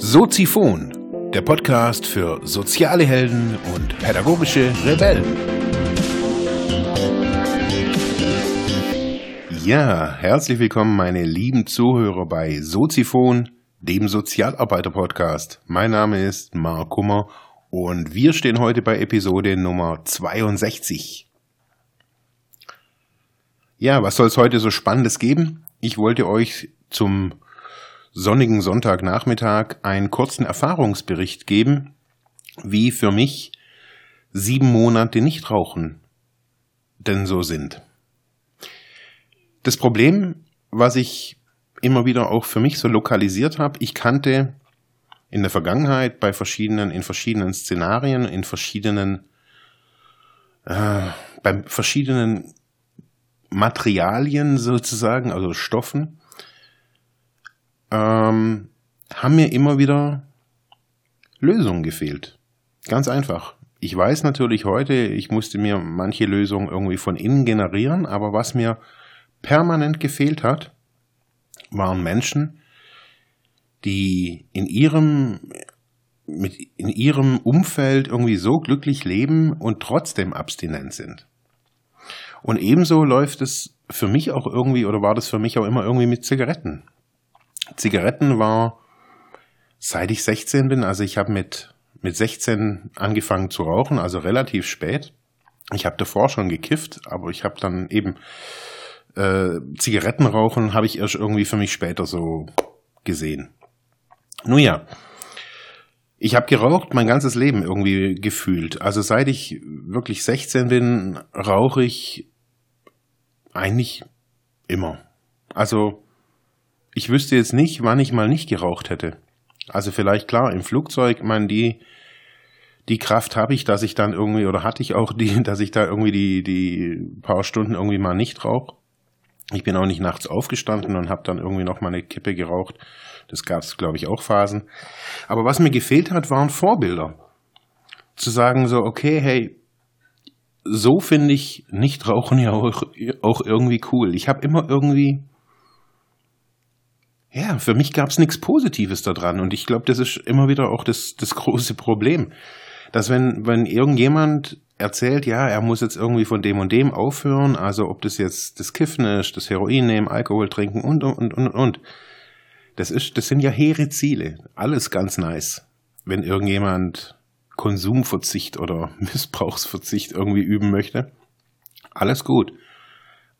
Soziphon, der Podcast für soziale Helden und pädagogische Rebellen. Ja, herzlich willkommen, meine lieben Zuhörer bei Soziphon, dem Sozialarbeiter-Podcast. Mein Name ist Mark Kummer und wir stehen heute bei Episode Nummer 62. Ja, was soll es heute so Spannendes geben? Ich wollte euch zum sonnigen Sonntagnachmittag einen kurzen Erfahrungsbericht geben, wie für mich sieben Monate Nichtrauchen denn so sind. Das Problem, was ich immer wieder auch für mich so lokalisiert habe, ich kannte in der Vergangenheit bei verschiedenen, in verschiedenen Szenarien, in verschiedenen, äh, bei verschiedenen Materialien sozusagen, also Stoffen, ähm, haben mir immer wieder Lösungen gefehlt. Ganz einfach. Ich weiß natürlich heute, ich musste mir manche Lösungen irgendwie von innen generieren, aber was mir permanent gefehlt hat, waren Menschen, die in ihrem, mit, in ihrem Umfeld irgendwie so glücklich leben und trotzdem abstinent sind. Und ebenso läuft es für mich auch irgendwie, oder war das für mich auch immer irgendwie mit Zigaretten. Zigaretten war, seit ich 16 bin, also ich habe mit, mit 16 angefangen zu rauchen, also relativ spät. Ich habe davor schon gekifft, aber ich habe dann eben äh, Zigaretten rauchen, habe ich erst irgendwie für mich später so gesehen. Nun ja, ich habe geraucht mein ganzes Leben irgendwie gefühlt. Also seit ich wirklich 16 bin, rauche ich eigentlich immer. Also ich wüsste jetzt nicht, wann ich mal nicht geraucht hätte. Also vielleicht klar, im Flugzeug, man die die Kraft habe ich, dass ich dann irgendwie oder hatte ich auch die, dass ich da irgendwie die die paar Stunden irgendwie mal nicht rauche. Ich bin auch nicht nachts aufgestanden und habe dann irgendwie noch mal eine Kippe geraucht. Das gab es, glaube ich, auch Phasen. Aber was mir gefehlt hat, waren Vorbilder. Zu sagen so, okay, hey, so finde ich Nichtrauchen ja auch, auch irgendwie cool. Ich habe immer irgendwie, ja, für mich gab es nichts Positives daran. Und ich glaube, das ist immer wieder auch das, das große Problem. Dass wenn, wenn irgendjemand erzählt, ja, er muss jetzt irgendwie von dem und dem aufhören, also ob das jetzt das Kiffen ist, das Heroin nehmen, Alkohol trinken und, und, und, und. Das ist, das sind ja hehre Ziele. Alles ganz nice. Wenn irgendjemand Konsumverzicht oder Missbrauchsverzicht irgendwie üben möchte, alles gut.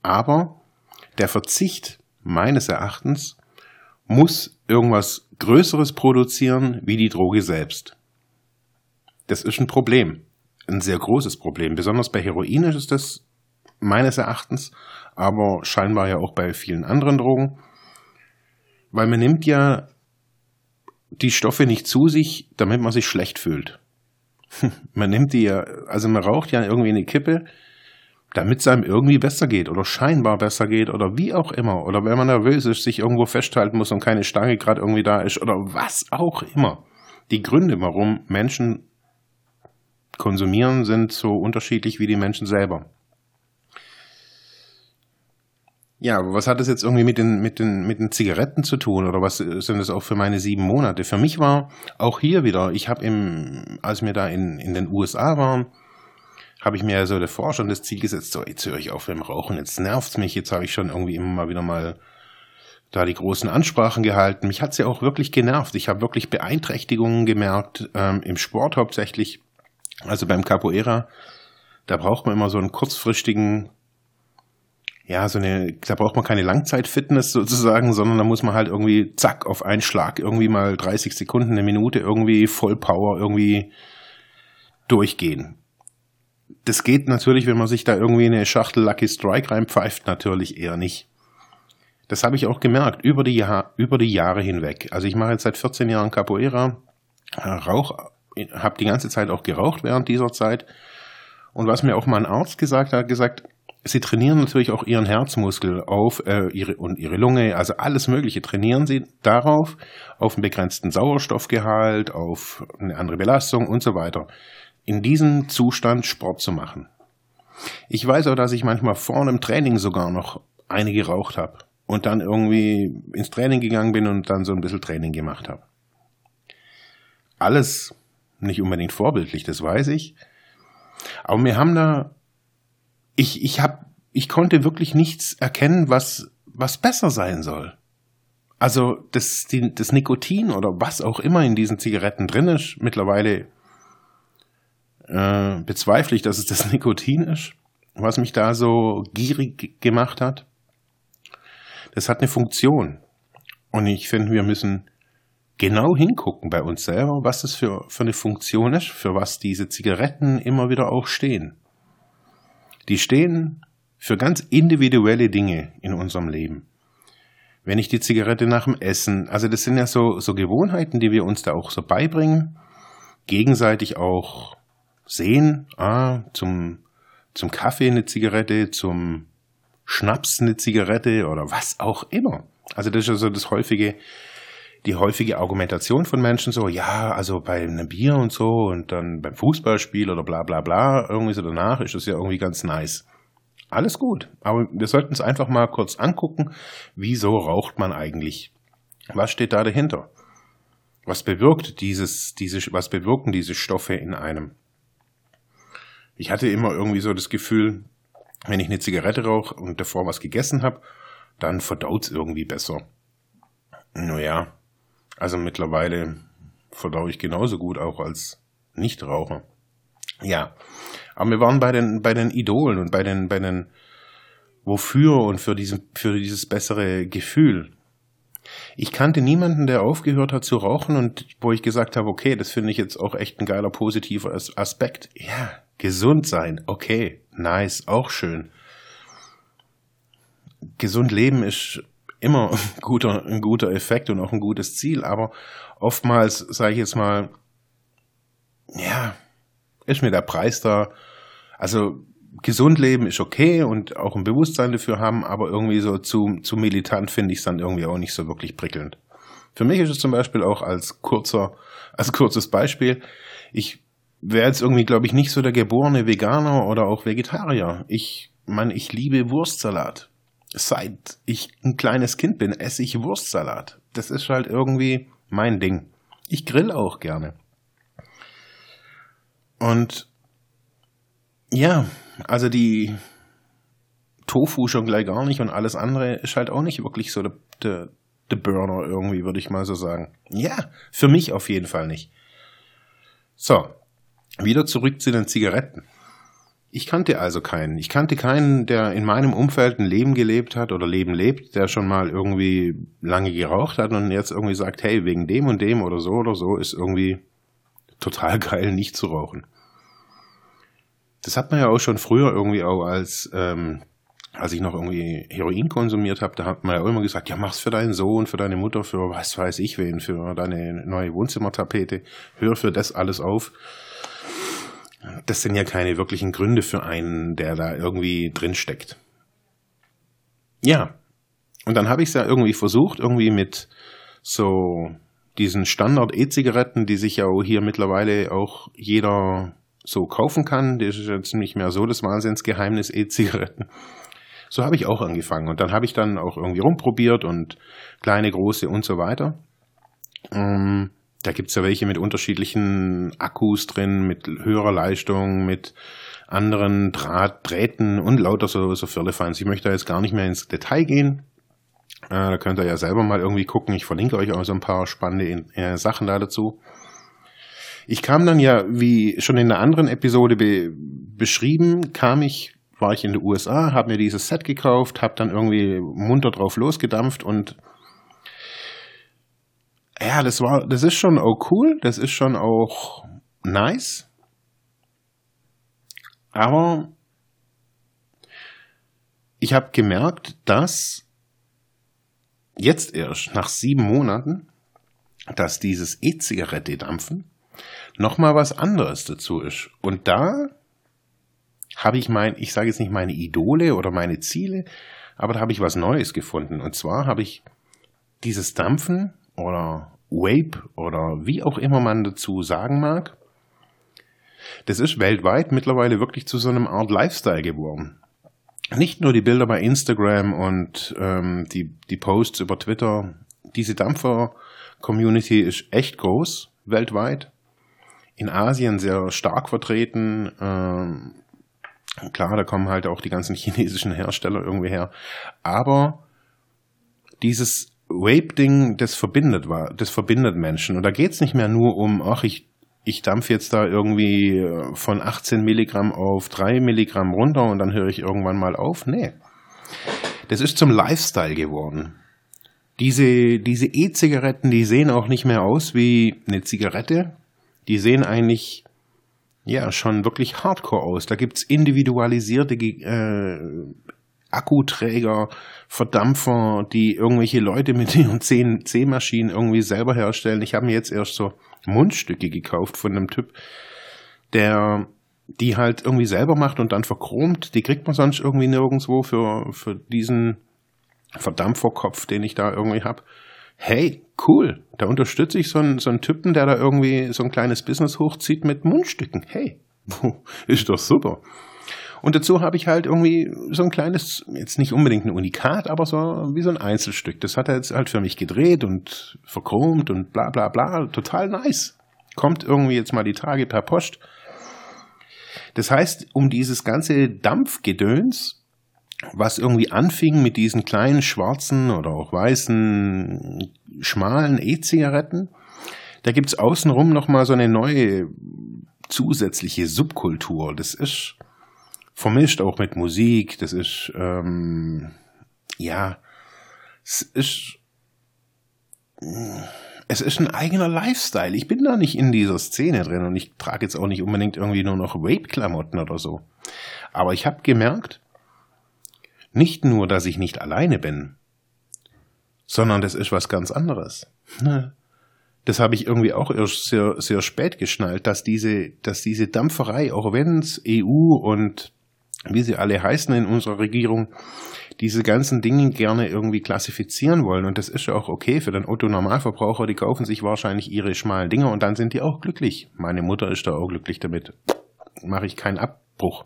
Aber der Verzicht meines Erachtens muss irgendwas Größeres produzieren wie die Droge selbst. Das ist ein Problem. Ein sehr großes Problem. Besonders bei Heroin ist das meines Erachtens, aber scheinbar ja auch bei vielen anderen Drogen. Weil man nimmt ja die Stoffe nicht zu sich, damit man sich schlecht fühlt. man nimmt die ja, also man raucht ja irgendwie eine Kippe, damit es einem irgendwie besser geht oder scheinbar besser geht oder wie auch immer. Oder wenn man nervös ist, sich irgendwo festhalten muss und keine Stange gerade irgendwie da ist oder was auch immer. Die Gründe, warum Menschen konsumieren, sind so unterschiedlich wie die Menschen selber. Ja, was hat das jetzt irgendwie mit den, mit den, mit den Zigaretten zu tun oder was sind das auch für meine sieben Monate? Für mich war auch hier wieder, ich habe im, als wir da in, in den USA waren, habe ich mir so davor schon das Ziel gesetzt, so, jetzt höre ich auf mit dem Rauchen, jetzt nervt's mich, jetzt habe ich schon irgendwie immer mal wieder mal da die großen Ansprachen gehalten. Mich hat's ja auch wirklich genervt. Ich habe wirklich Beeinträchtigungen gemerkt, ähm, im Sport hauptsächlich, also beim Capoeira. Da braucht man immer so einen kurzfristigen ja, so eine, da braucht man keine Langzeitfitness sozusagen, sondern da muss man halt irgendwie zack auf einen Schlag irgendwie mal 30 Sekunden, eine Minute irgendwie Vollpower irgendwie durchgehen. Das geht natürlich, wenn man sich da irgendwie eine Schachtel Lucky Strike reinpfeift, natürlich eher nicht. Das habe ich auch gemerkt über die, Jahr, über die Jahre hinweg. Also ich mache jetzt seit 14 Jahren Capoeira, rauch, habe die ganze Zeit auch geraucht während dieser Zeit. Und was mir auch mal ein Arzt gesagt hat, gesagt, Sie trainieren natürlich auch ihren Herzmuskel auf äh, ihre, und ihre Lunge, also alles Mögliche trainieren sie darauf, auf einen begrenzten Sauerstoffgehalt, auf eine andere Belastung und so weiter. In diesem Zustand Sport zu machen. Ich weiß auch, dass ich manchmal vor einem Training sogar noch eine geraucht habe und dann irgendwie ins Training gegangen bin und dann so ein bisschen Training gemacht habe. Alles nicht unbedingt vorbildlich, das weiß ich. Aber wir haben da, ich, ich hab, ich konnte wirklich nichts erkennen, was, was besser sein soll. Also das, die, das Nikotin oder was auch immer in diesen Zigaretten drin ist, mittlerweile äh, bezweifle ich, dass es das Nikotin ist, was mich da so gierig gemacht hat. Das hat eine Funktion. Und ich finde, wir müssen genau hingucken bei uns selber, was das für, für eine Funktion ist, für was diese Zigaretten immer wieder auch stehen. Die stehen für ganz individuelle Dinge in unserem Leben. Wenn ich die Zigarette nach dem Essen, also das sind ja so, so Gewohnheiten, die wir uns da auch so beibringen, gegenseitig auch sehen, ah, zum, zum Kaffee eine Zigarette, zum Schnaps eine Zigarette oder was auch immer. Also das ist also das häufige, die häufige Argumentation von Menschen so, ja, also bei einem Bier und so und dann beim Fußballspiel oder bla bla bla, irgendwie so danach ist das ja irgendwie ganz nice. Alles gut, aber wir sollten es einfach mal kurz angucken, wieso raucht man eigentlich? Was steht da dahinter? Was bewirkt dieses, diese, was bewirken diese Stoffe in einem? Ich hatte immer irgendwie so das Gefühl, wenn ich eine Zigarette rauche und davor was gegessen habe, dann verdaut es irgendwie besser. Naja, also mittlerweile verdaue ich genauso gut auch als Nichtraucher. Ja, aber wir waren bei den, bei den Idolen und bei den, bei den Wofür und für, diesen, für dieses bessere Gefühl. Ich kannte niemanden, der aufgehört hat zu rauchen und wo ich gesagt habe, okay, das finde ich jetzt auch echt ein geiler positiver Aspekt. Ja, gesund sein, okay, nice, auch schön. Gesund leben ist immer ein guter, ein guter Effekt und auch ein gutes Ziel, aber oftmals, sage ich jetzt mal, ja, ist mir der Preis da. Also gesund leben ist okay und auch ein Bewusstsein dafür haben, aber irgendwie so zu, zu militant finde ich es dann irgendwie auch nicht so wirklich prickelnd. Für mich ist es zum Beispiel auch als kurzer, als kurzes Beispiel, ich wäre jetzt irgendwie, glaube ich, nicht so der geborene Veganer oder auch Vegetarier. Ich, man, ich liebe Wurstsalat. Seit ich ein kleines Kind bin, esse ich Wurstsalat. Das ist halt irgendwie mein Ding. Ich grill auch gerne. Und ja, also die Tofu schon gleich gar nicht und alles andere ist halt auch nicht wirklich so der, der, der Burner irgendwie, würde ich mal so sagen. Ja, für mich auf jeden Fall nicht. So, wieder zurück zu den Zigaretten. Ich kannte also keinen. Ich kannte keinen, der in meinem Umfeld ein Leben gelebt hat oder Leben lebt, der schon mal irgendwie lange geraucht hat und jetzt irgendwie sagt, hey, wegen dem und dem oder so oder so ist irgendwie total geil, nicht zu rauchen. Das hat man ja auch schon früher irgendwie auch als, ähm, als ich noch irgendwie Heroin konsumiert habe, da hat man ja immer gesagt, ja, mach's für deinen Sohn, für deine Mutter, für was weiß ich wen, für deine neue Wohnzimmertapete, hör für das alles auf. Das sind ja keine wirklichen Gründe für einen, der da irgendwie drin steckt. Ja. Und dann habe ich es ja irgendwie versucht, irgendwie mit so diesen Standard-E-Zigaretten, die sich ja hier mittlerweile auch jeder so kaufen kann. Das ist jetzt nicht mehr so das Wahnsinnsgeheimnis E-Zigaretten. So habe ich auch angefangen. Und dann habe ich dann auch irgendwie rumprobiert und kleine, große und so weiter. Ähm, da gibt es ja welche mit unterschiedlichen Akkus drin, mit höherer Leistung, mit anderen Draht, Drähten und lauter so, so Firlefanz. Ich möchte da jetzt gar nicht mehr ins Detail gehen. Äh, da könnt ihr ja selber mal irgendwie gucken. Ich verlinke euch auch so ein paar spannende äh, Sachen da dazu. Ich kam dann ja, wie schon in der anderen Episode be beschrieben, kam ich, war ich in den USA, habe mir dieses Set gekauft, habe dann irgendwie munter drauf losgedampft und ja, das war, das ist schon auch cool, das ist schon auch nice. Aber ich habe gemerkt, dass jetzt erst nach sieben Monaten, dass dieses E-Zigarette-Dampfen nochmal was anderes dazu ist. Und da habe ich mein, ich sage jetzt nicht meine Idole oder meine Ziele, aber da habe ich was Neues gefunden. Und zwar habe ich dieses Dampfen oder Vape oder wie auch immer man dazu sagen mag, Das ist weltweit mittlerweile wirklich zu so einem Art Lifestyle geworden. Nicht nur die Bilder bei Instagram und ähm, die, die Posts über Twitter. Diese Dampfer-Community ist echt groß weltweit. In Asien sehr stark vertreten. Ähm, klar, da kommen halt auch die ganzen chinesischen Hersteller irgendwie her. Aber dieses Vape-Ding, das verbindet war, das verbindet Menschen. Und da geht's nicht mehr nur um, ach, ich, ich dampf jetzt da irgendwie äh, von 18 Milligramm auf 3 Milligramm runter und dann höre ich irgendwann mal auf. Nee. Das ist zum Lifestyle geworden. Diese, diese E-Zigaretten, die sehen auch nicht mehr aus wie eine Zigarette. Die sehen eigentlich, ja, schon wirklich hardcore aus. Da gibt's individualisierte äh, Akkuträger, Verdampfer, die irgendwelche Leute mit ihren C-Maschinen irgendwie selber herstellen. Ich habe mir jetzt erst so Mundstücke gekauft von einem Typ, der die halt irgendwie selber macht und dann verchromt. Die kriegt man sonst irgendwie nirgendwo für, für diesen Verdampferkopf, den ich da irgendwie habe. Hey, cool, da unterstütze ich so einen, so einen Typen, der da irgendwie so ein kleines Business hochzieht mit Mundstücken. Hey, ist doch super. Und dazu habe ich halt irgendwie so ein kleines, jetzt nicht unbedingt ein Unikat, aber so wie so ein Einzelstück. Das hat er jetzt halt für mich gedreht und verchromt und bla bla bla. Total nice. Kommt irgendwie jetzt mal die Tage per Post. Das heißt, um dieses ganze Dampfgedöns, was irgendwie anfing mit diesen kleinen schwarzen oder auch weißen, schmalen E-Zigaretten, da gibt's außenrum nochmal so eine neue zusätzliche Subkultur. Das ist vermischt auch mit Musik. Das ist, ähm, ja, es ist, es ist ein eigener Lifestyle. Ich bin da nicht in dieser Szene drin und ich trage jetzt auch nicht unbedingt irgendwie nur noch Vape-Klamotten oder so. Aber ich habe gemerkt, nicht nur, dass ich nicht alleine bin, sondern das ist was ganz anderes. Ne? Das habe ich irgendwie auch erst sehr, sehr spät geschnallt, dass diese, dass diese Dampferei, auch wenn es EU und wie sie alle heißen in unserer Regierung, diese ganzen Dinge gerne irgendwie klassifizieren wollen. Und das ist ja auch okay für den Otto-Normalverbraucher. Die kaufen sich wahrscheinlich ihre schmalen Dinger und dann sind die auch glücklich. Meine Mutter ist da auch glücklich damit. Mache ich keinen Abbruch.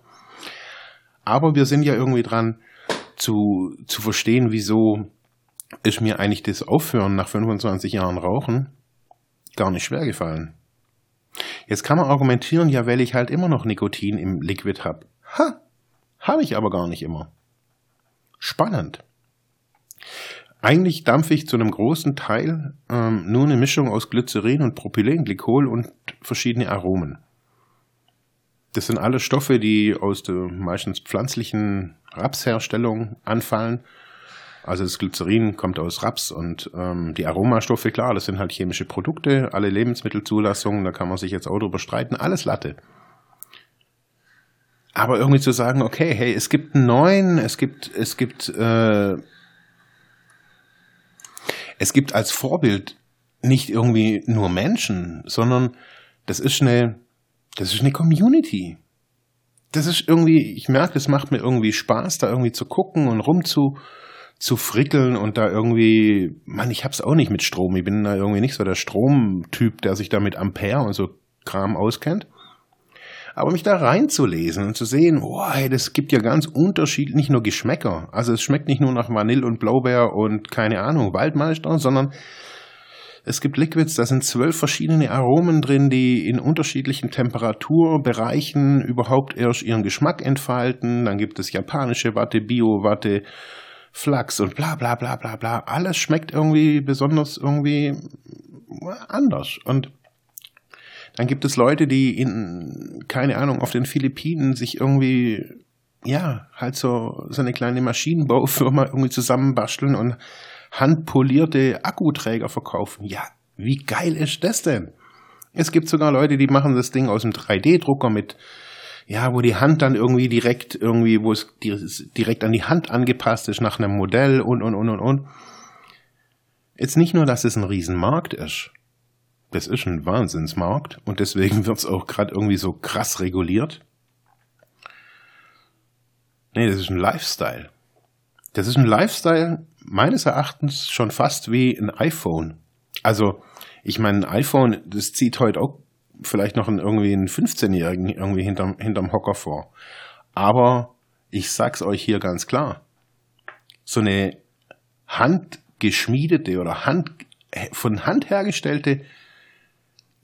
Aber wir sind ja irgendwie dran zu, zu verstehen, wieso ist mir eigentlich das Aufhören nach 25 Jahren Rauchen gar nicht schwer gefallen. Jetzt kann man argumentieren, ja, weil ich halt immer noch Nikotin im Liquid habe. Ha, habe ich aber gar nicht immer. Spannend. Eigentlich dampfe ich zu einem großen Teil ähm, nur eine Mischung aus Glycerin und Propylenglykol und verschiedene Aromen. Das sind alle Stoffe, die aus der meistens pflanzlichen Rapsherstellung anfallen. Also das Glycerin kommt aus Raps und ähm, die Aromastoffe, klar, das sind halt chemische Produkte, alle Lebensmittelzulassungen, da kann man sich jetzt auch drüber streiten, alles Latte. Aber irgendwie zu sagen, okay, hey, es gibt einen neuen, es gibt, es gibt, äh, es gibt als Vorbild nicht irgendwie nur Menschen, sondern das ist eine, das ist eine Community. Das ist irgendwie, ich merke, es macht mir irgendwie Spaß, da irgendwie zu gucken und rum zu, zu frickeln und da irgendwie, man, ich hab's auch nicht mit Strom. Ich bin da irgendwie nicht so der Stromtyp, der sich da mit Ampere und so Kram auskennt. Aber mich da reinzulesen und zu sehen, hey, das gibt ja ganz unterschiedlich, nicht nur Geschmäcker. Also es schmeckt nicht nur nach Vanille und Blaubeer und keine Ahnung, Waldmeister, sondern es gibt Liquids, da sind zwölf verschiedene Aromen drin, die in unterschiedlichen Temperaturbereichen überhaupt erst ihren Geschmack entfalten. Dann gibt es japanische Watte, Bio-Watte, Flachs und bla bla bla bla bla. Alles schmeckt irgendwie besonders irgendwie anders. Und dann gibt es Leute, die in, keine Ahnung, auf den Philippinen sich irgendwie, ja, halt so, so eine kleine Maschinenbaufirma irgendwie zusammenbasteln und handpolierte Akkuträger verkaufen. Ja, wie geil ist das denn? Es gibt sogar Leute, die machen das Ding aus dem 3D-Drucker mit, ja, wo die Hand dann irgendwie direkt irgendwie, wo es direkt an die Hand angepasst ist nach einem Modell und, und, und, und, und. Jetzt nicht nur, dass es ein Riesenmarkt ist, das ist ein Wahnsinnsmarkt und deswegen wird es auch gerade irgendwie so krass reguliert. Nee, das ist ein Lifestyle. Das ist ein Lifestyle meines Erachtens schon fast wie ein iPhone. Also, ich meine, ein iPhone, das zieht heute auch vielleicht noch irgendwie einen 15-Jährigen irgendwie hinterm, hinterm Hocker vor. Aber ich sag's euch hier ganz klar. So eine handgeschmiedete oder Hand, von Hand hergestellte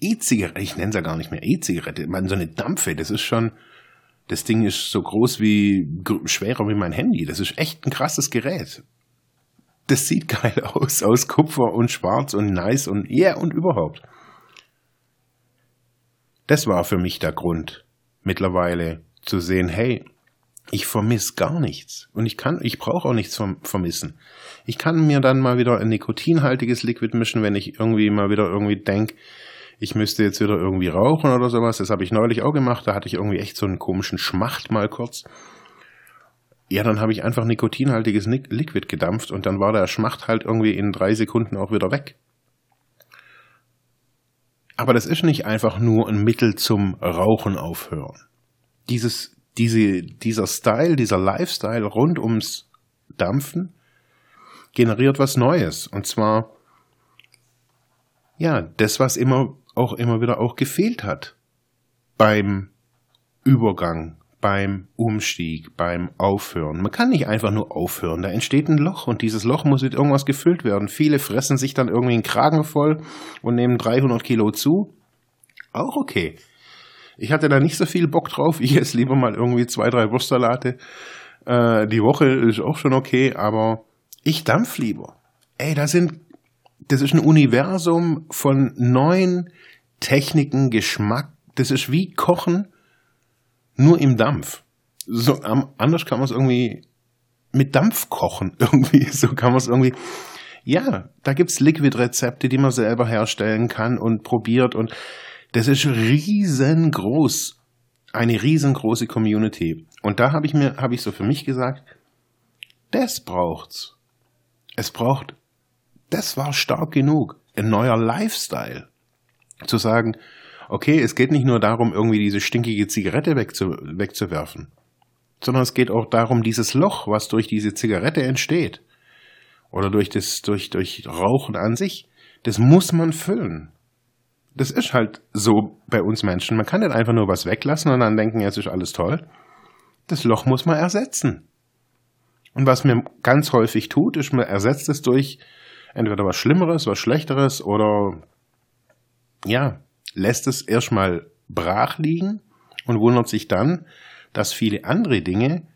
E-Zigarette, ich nenne es ja gar nicht mehr E-Zigarette, man so eine Dampfe, das ist schon, das Ding ist so groß wie, schwerer wie mein Handy. Das ist echt ein krasses Gerät. Das sieht geil aus, aus Kupfer und schwarz und nice und yeah und überhaupt. Das war für mich der Grund, mittlerweile zu sehen, hey, ich vermisse gar nichts. Und ich kann, ich brauche auch nichts vermissen. Ich kann mir dann mal wieder ein nikotinhaltiges Liquid mischen, wenn ich irgendwie mal wieder irgendwie denke, ich müsste jetzt wieder irgendwie rauchen oder sowas. Das habe ich neulich auch gemacht. Da hatte ich irgendwie echt so einen komischen Schmacht mal kurz. Ja, dann habe ich einfach nikotinhaltiges Liquid gedampft und dann war der Schmacht halt irgendwie in drei Sekunden auch wieder weg. Aber das ist nicht einfach nur ein Mittel zum Rauchen aufhören. Dieses, diese, dieser Style, dieser Lifestyle rund ums Dampfen generiert was Neues. Und zwar, ja, das, was immer auch immer wieder auch gefehlt hat beim Übergang, beim Umstieg, beim Aufhören. Man kann nicht einfach nur aufhören. Da entsteht ein Loch und dieses Loch muss mit irgendwas gefüllt werden. Viele fressen sich dann irgendwie einen Kragen voll und nehmen 300 Kilo zu. Auch okay. Ich hatte da nicht so viel Bock drauf. Ich esse lieber mal irgendwie zwei, drei Wurstsalate. Äh, die Woche ist auch schon okay, aber ich dampf lieber. Ey, da sind, das ist ein Universum von neuen Techniken, Geschmack. Das ist wie Kochen, nur im Dampf. So, anders kann man es irgendwie mit Dampf kochen. Irgendwie, so kann man es irgendwie. Ja, da gibt's Liquid-Rezepte, die man selber herstellen kann und probiert und das ist riesengroß. Eine riesengroße Community. Und da habe ich mir, habe ich so für mich gesagt, das braucht's. Es braucht, das war stark genug. Ein neuer Lifestyle zu sagen, okay, es geht nicht nur darum, irgendwie diese stinkige Zigarette wegzu, wegzuwerfen, sondern es geht auch darum, dieses Loch, was durch diese Zigarette entsteht, oder durch das, durch, durch Rauchen an sich, das muss man füllen. Das ist halt so bei uns Menschen. Man kann nicht einfach nur was weglassen und dann denken, jetzt ist alles toll. Das Loch muss man ersetzen. Und was mir ganz häufig tut, ist, man ersetzt es durch entweder was Schlimmeres, was Schlechteres oder ja, lässt es erstmal brach liegen und wundert sich dann, dass viele andere Dinge,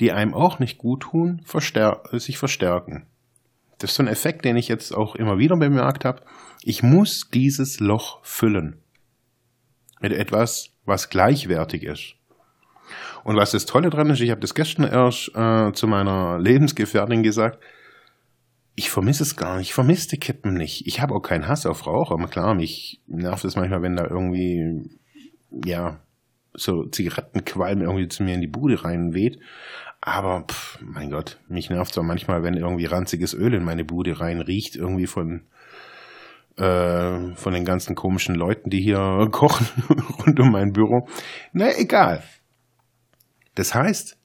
die einem auch nicht gut tun, verstär sich verstärken. Das ist so ein Effekt, den ich jetzt auch immer wieder bemerkt habe. Ich muss dieses Loch füllen mit etwas, was gleichwertig ist. Und was das Tolle dran ist, ich habe das gestern erst äh, zu meiner Lebensgefährtin gesagt, ich vermisse es gar nicht. Ich vermisse die Kippen nicht. Ich habe auch keinen Hass auf Raucher. Aber klar, mich nervt es manchmal, wenn da irgendwie, ja, so Zigarettenqualm irgendwie zu mir in die Bude reinweht. Aber, pff, mein Gott, mich nervt es auch manchmal, wenn irgendwie ranziges Öl in meine Bude rein riecht, irgendwie von, äh, von den ganzen komischen Leuten, die hier kochen rund um mein Büro. Na, egal. Das heißt,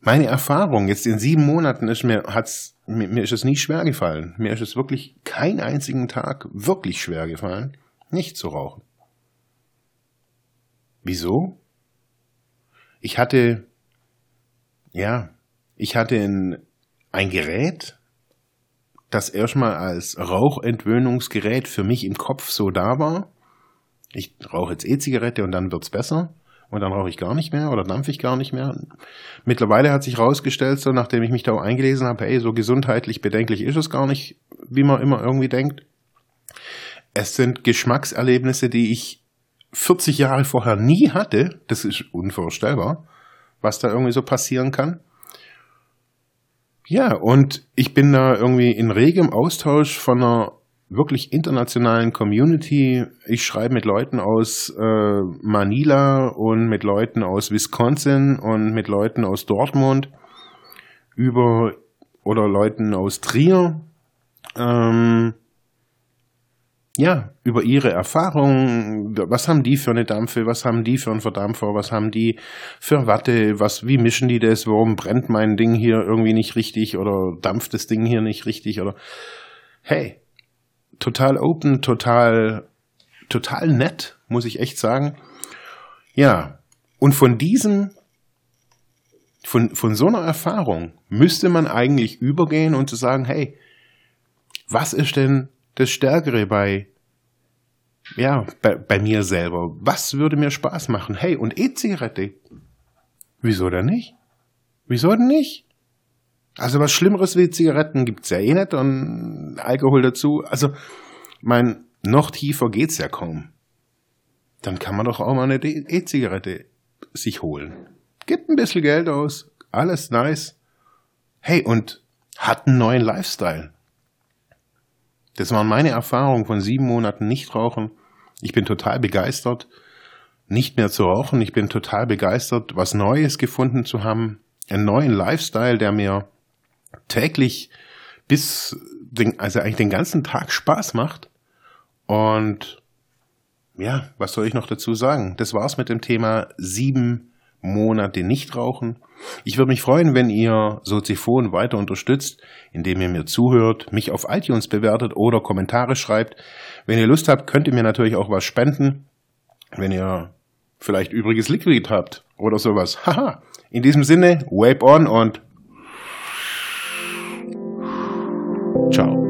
meine Erfahrung jetzt in sieben Monaten ist mir, hat's, mir, mir ist es nie schwer gefallen. Mir ist es wirklich keinen einzigen Tag wirklich schwer gefallen, nicht zu rauchen. Wieso? Ich hatte, ja, ich hatte ein, ein Gerät, das erstmal als Rauchentwöhnungsgerät für mich im Kopf so da war. Ich rauche jetzt E-Zigarette und dann wird's besser und dann rauche ich gar nicht mehr oder dampfe ich gar nicht mehr. Mittlerweile hat sich herausgestellt, so nachdem ich mich da eingelesen habe, hey, so gesundheitlich bedenklich ist es gar nicht, wie man immer irgendwie denkt. Es sind Geschmackserlebnisse, die ich 40 Jahre vorher nie hatte. Das ist unvorstellbar, was da irgendwie so passieren kann. Ja, und ich bin da irgendwie in regem Austausch von einer wirklich internationalen Community. Ich schreibe mit Leuten aus äh, Manila und mit Leuten aus Wisconsin und mit Leuten aus Dortmund über oder Leuten aus Trier. Ähm, ja, über ihre Erfahrungen, was haben die für eine Dampfe, was haben die für einen Verdampfer, was haben die für Watte, was, wie mischen die das, warum brennt mein Ding hier irgendwie nicht richtig? Oder dampft das Ding hier nicht richtig? Oder hey, total open, total total nett, muss ich echt sagen. Ja, und von diesem, von, von so einer Erfahrung müsste man eigentlich übergehen und zu sagen, hey, was ist denn das Stärkere bei, ja, bei, bei mir selber? Was würde mir Spaß machen? Hey, und E-Zigarette? Wieso denn nicht? Wieso denn nicht? Also was Schlimmeres wie Zigaretten gibt's ja eh nicht und Alkohol dazu. Also, mein, noch tiefer geht's ja kaum. Dann kann man doch auch mal eine E-Zigarette sich holen. Gibt ein bisschen Geld aus, alles nice. Hey, und hat einen neuen Lifestyle. Das waren meine Erfahrungen von sieben Monaten Nichtrauchen. Ich bin total begeistert, nicht mehr zu rauchen. Ich bin total begeistert, was Neues gefunden zu haben. Einen neuen Lifestyle, der mir täglich bis, den, also eigentlich den ganzen Tag Spaß macht. Und ja, was soll ich noch dazu sagen? Das war's mit dem Thema sieben Monate Nichtrauchen. Ich würde mich freuen, wenn ihr Soziphon weiter unterstützt, indem ihr mir zuhört, mich auf iTunes bewertet oder Kommentare schreibt. Wenn ihr Lust habt, könnt ihr mir natürlich auch was spenden. Wenn ihr vielleicht übriges Liquid habt oder sowas. Haha. In diesem Sinne, Vape on und ciao.